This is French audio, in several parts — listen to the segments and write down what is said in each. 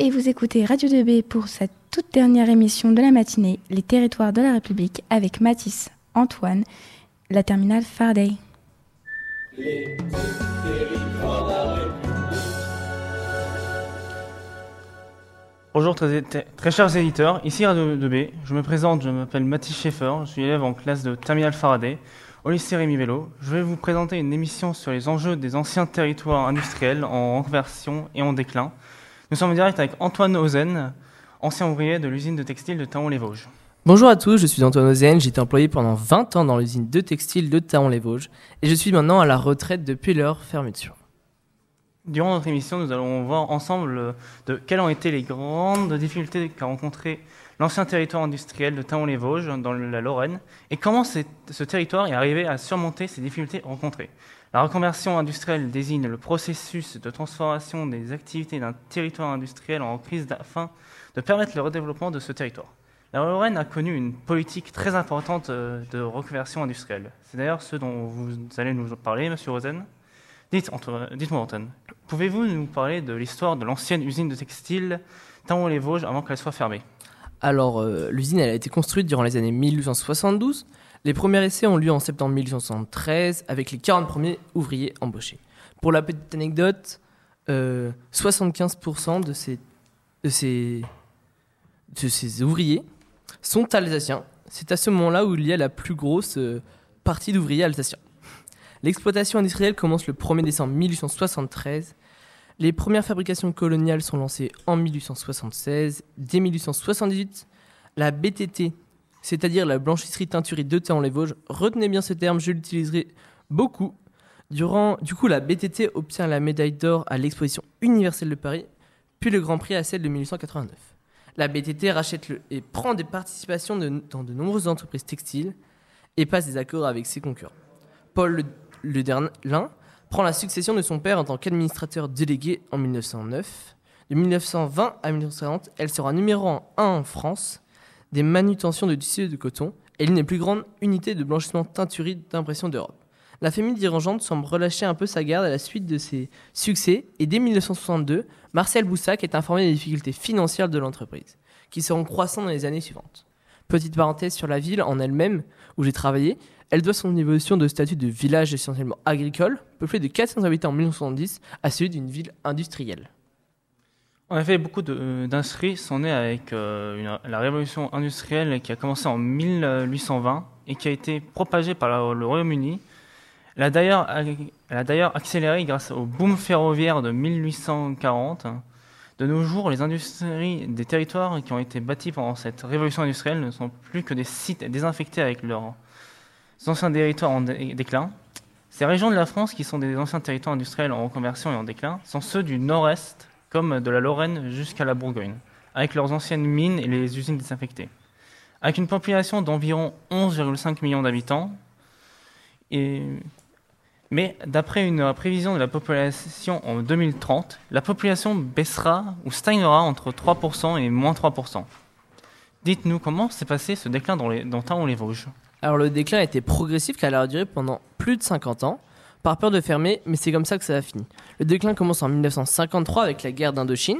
Et vous écoutez Radio 2B pour cette toute dernière émission de la matinée, Les territoires de la République, avec Mathis, Antoine, la terminale Faraday. Bonjour très, très, chers éditeurs, ici Radio 2B, je me présente, je m'appelle Mathis Schaeffer, je suis élève en classe de Terminal Faraday au lycée Rémi Vélo. Je vais vous présenter une émission sur les enjeux des anciens territoires industriels en reconversion et en déclin. Nous sommes en direct avec Antoine Ozen, ancien ouvrier de l'usine de textile de Taon-les-Vosges. Bonjour à tous, je suis Antoine Ozen, j'ai été employé pendant 20 ans dans l'usine de textile de Taon-les-Vosges et je suis maintenant à la retraite depuis leur fermeture. Durant notre émission, nous allons voir ensemble de quelles ont été les grandes difficultés qu'a rencontré l'ancien territoire industriel de Taon-les-Vosges dans la Lorraine et comment ce territoire est arrivé à surmonter ces difficultés rencontrées. La reconversion industrielle désigne le processus de transformation des activités d'un territoire industriel en crise afin de permettre le redéveloppement de ce territoire. La Lorraine a connu une politique très importante euh, de reconversion industrielle. C'est d'ailleurs ce dont vous allez nous parler, Monsieur Rosen. Dites-moi, pouvez-vous nous parler de l'histoire de l'ancienne usine de textile Taon-les-Vosges avant qu'elle soit fermée? Alors, euh, l'usine a été construite durant les années 1872 les premiers essais ont lieu en septembre 1873 avec les 40 premiers ouvriers embauchés. Pour la petite anecdote, 75% euh, de ces, ouvriers sont alsaciens. C'est à ce moment-là où il y a la plus grosse euh, partie d'ouvriers alsaciens. L'exploitation industrielle commence le 1er décembre 1873. Les premières fabrications coloniales sont lancées en 1876. Dès 1878, la BTT c'est-à-dire la blanchisserie-teinturie de Théon-les-Vosges. Retenez bien ce terme, je l'utiliserai beaucoup. Durant, du coup, la BTT obtient la médaille d'or à l'exposition universelle de Paris, puis le Grand Prix à celle de 1889. La BTT rachète et prend des participations dans de nombreuses entreprises textiles et passe des accords avec ses concurrents. Paul Le, Derlin prend la succession de son père en tant qu'administrateur délégué en 1909. De 1920 à 1940, elle sera numéro 1 en France des manutentions de tissu de coton et l'une des plus grandes unités de blanchissement teinturie d'impression d'Europe. La famille dirigeante semble relâcher un peu sa garde à la suite de ses succès et dès 1962, Marcel Boussac est informé des difficultés financières de l'entreprise, qui seront croissantes dans les années suivantes. Petite parenthèse sur la ville en elle-même, où j'ai travaillé, elle doit son évolution de statut de village essentiellement agricole, peuplé de 400 habitants en 1970, à celui d'une ville industrielle. En effet, beaucoup d'inscrits sont nés avec euh, la révolution industrielle qui a commencé en 1820 et qui a été propagée par le Royaume-Uni. Elle a d'ailleurs accéléré grâce au boom ferroviaire de 1840. De nos jours, les industries des territoires qui ont été bâtis pendant cette révolution industrielle ne sont plus que des sites désinfectés avec leurs anciens territoires en déclin. Ces régions de la France, qui sont des anciens territoires industriels en reconversion et en déclin, sont ceux du nord-est comme de la Lorraine jusqu'à la Bourgogne, avec leurs anciennes mines et les usines désinfectées. Avec une population d'environ 11,5 millions d'habitants, mais d'après une prévision de la population en 2030, la population baissera ou stagnera entre 3% et moins 3%. Dites-nous comment s'est passé ce déclin dans, les, dans les Vosges Alors le déclin a été progressif car il a duré pendant plus de 50 ans par peur de fermer, mais c'est comme ça que ça a fini. Le déclin commence en 1953 avec la guerre d'Indochine.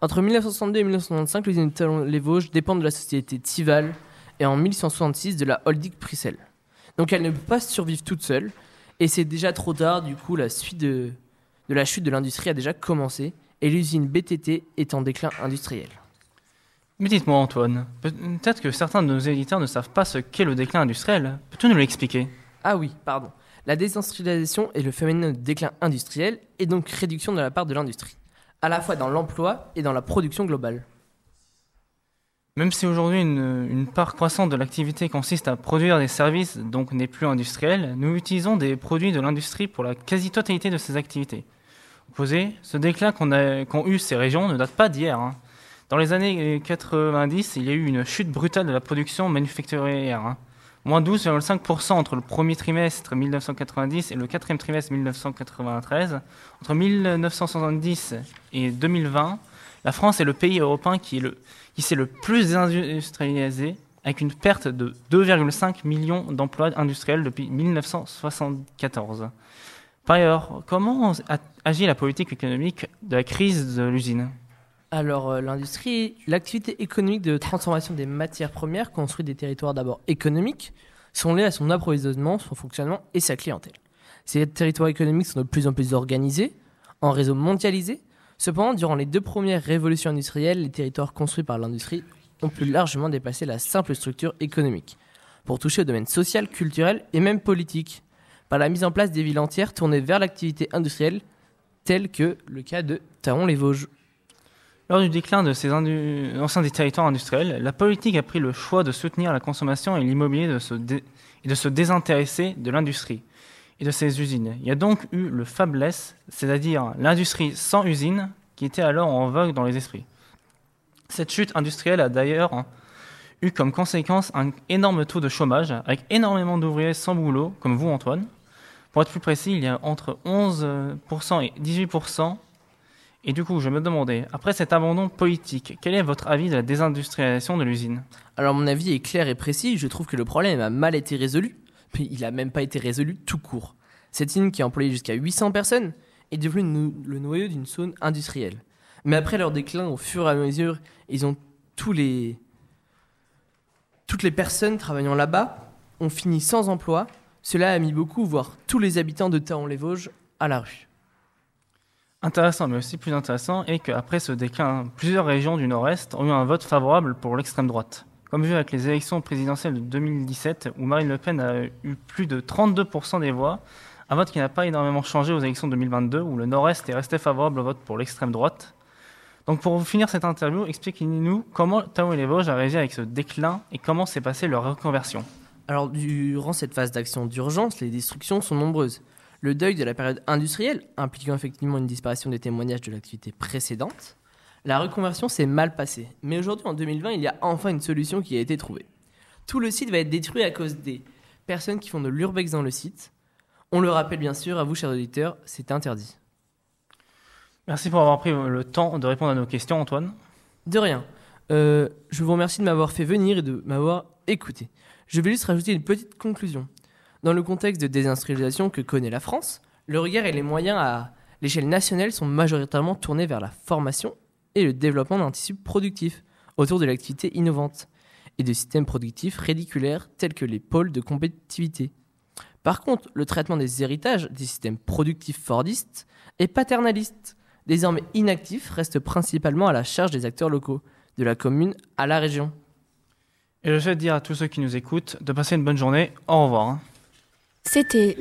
Entre 1962 et 1965, l'usine de les Vosges dépend de la société Tival et en 1866 de la holding Prissel. Donc elle ne peut pas survivre toute seule et c'est déjà trop tard, du coup la suite de, de la chute de l'industrie a déjà commencé et l'usine BTT est en déclin industriel. Mais dites-moi Antoine, peut-être que certains de nos éditeurs ne savent pas ce qu'est le déclin industriel. Peux-tu nous l'expliquer? Ah oui, pardon. La désindustrialisation est le phénomène de déclin industriel et donc réduction de la part de l'industrie, à la fois dans l'emploi et dans la production globale. Même si aujourd'hui une, part croissante de l'activité consiste à produire des services, donc n'est plus industriel, nous utilisons des produits de l'industrie pour la quasi-totalité de ces activités. Opposé, ce déclin qu'ont eu ces régions ne date pas d'hier. Hein. Dans les années 90, il y a eu une chute brutale de la production manufacturière. Hein moins 12,5% entre le premier trimestre 1990 et le quatrième trimestre 1993. Entre 1970 et 2020, la France est le pays européen qui, qui s'est le plus industrialisé, avec une perte de 2,5 millions d'emplois industriels depuis 1974. Par ailleurs, comment agit la politique économique de la crise de l'usine? Alors, euh, l'industrie, l'activité économique de transformation des matières premières construit des territoires d'abord économiques, sont liés à son approvisionnement, son fonctionnement et sa clientèle. Ces territoires économiques sont de plus en plus organisés, en réseau mondialisé. Cependant, durant les deux premières révolutions industrielles, les territoires construits par l'industrie ont pu largement dépasser la simple structure économique, pour toucher au domaine social, culturel et même politique, par la mise en place des villes entières tournées vers l'activité industrielle, tel que le cas de Taon-les-Vosges. Lors du déclin de ces anciens des territoires industriels, la politique a pris le choix de soutenir la consommation et l'immobilier et de se désintéresser de l'industrie et de ses usines. Il y a donc eu le fabless, c'est-à-dire l'industrie sans usine, qui était alors en vogue dans les esprits. Cette chute industrielle a d'ailleurs eu comme conséquence un énorme taux de chômage, avec énormément d'ouvriers sans boulot, comme vous Antoine. Pour être plus précis, il y a entre 11% et 18% et du coup, je me demandais, après cet abandon politique, quel est votre avis de la désindustrialisation de l'usine? Alors mon avis est clair et précis, je trouve que le problème a mal été résolu, mais il n'a même pas été résolu tout court. Cette usine qui a employé jusqu'à 800 personnes est devenue le noyau d'une zone industrielle. Mais après leur déclin, au fur et à mesure, ils ont tous les... toutes les personnes travaillant là-bas ont fini sans emploi. Cela a mis beaucoup, voire tous les habitants de Taon-les-Vosges, à la rue. Intéressant, mais aussi plus intéressant est qu'après ce déclin, plusieurs régions du Nord-Est ont eu un vote favorable pour l'extrême droite. Comme vu avec les élections présidentielles de 2017, où Marine Le Pen a eu plus de 32% des voix, un vote qui n'a pas énormément changé aux élections de 2022, où le Nord-Est est resté favorable au vote pour l'extrême droite. Donc pour finir cette interview, expliquez-nous comment Tao et les Vosges a réagi avec ce déclin et comment s'est passée leur reconversion. Alors durant cette phase d'action d'urgence, les destructions sont nombreuses. Le deuil de la période industrielle, impliquant effectivement une disparition des témoignages de l'activité précédente. La reconversion s'est mal passée, mais aujourd'hui en 2020, il y a enfin une solution qui a été trouvée. Tout le site va être détruit à cause des personnes qui font de l'urbex dans le site. On le rappelle bien sûr, à vous chers auditeurs, c'est interdit. Merci pour avoir pris le temps de répondre à nos questions, Antoine. De rien. Euh, je vous remercie de m'avoir fait venir et de m'avoir écouté. Je vais juste rajouter une petite conclusion. Dans le contexte de désindustrialisation que connaît la France, le regard et les moyens à l'échelle nationale sont majoritairement tournés vers la formation et le développement d'un tissu productif autour de l'activité innovante et de systèmes productifs rédiculaires tels que les pôles de compétitivité. Par contre, le traitement des héritages des systèmes productifs fordistes et paternalistes, désormais inactifs, reste principalement à la charge des acteurs locaux, de la commune à la région. Et je souhaite dire à tous ceux qui nous écoutent de passer une bonne journée. Au revoir. C'était.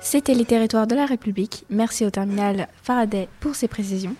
C'était les territoires de la République. Merci au terminal Faraday pour ses précisions.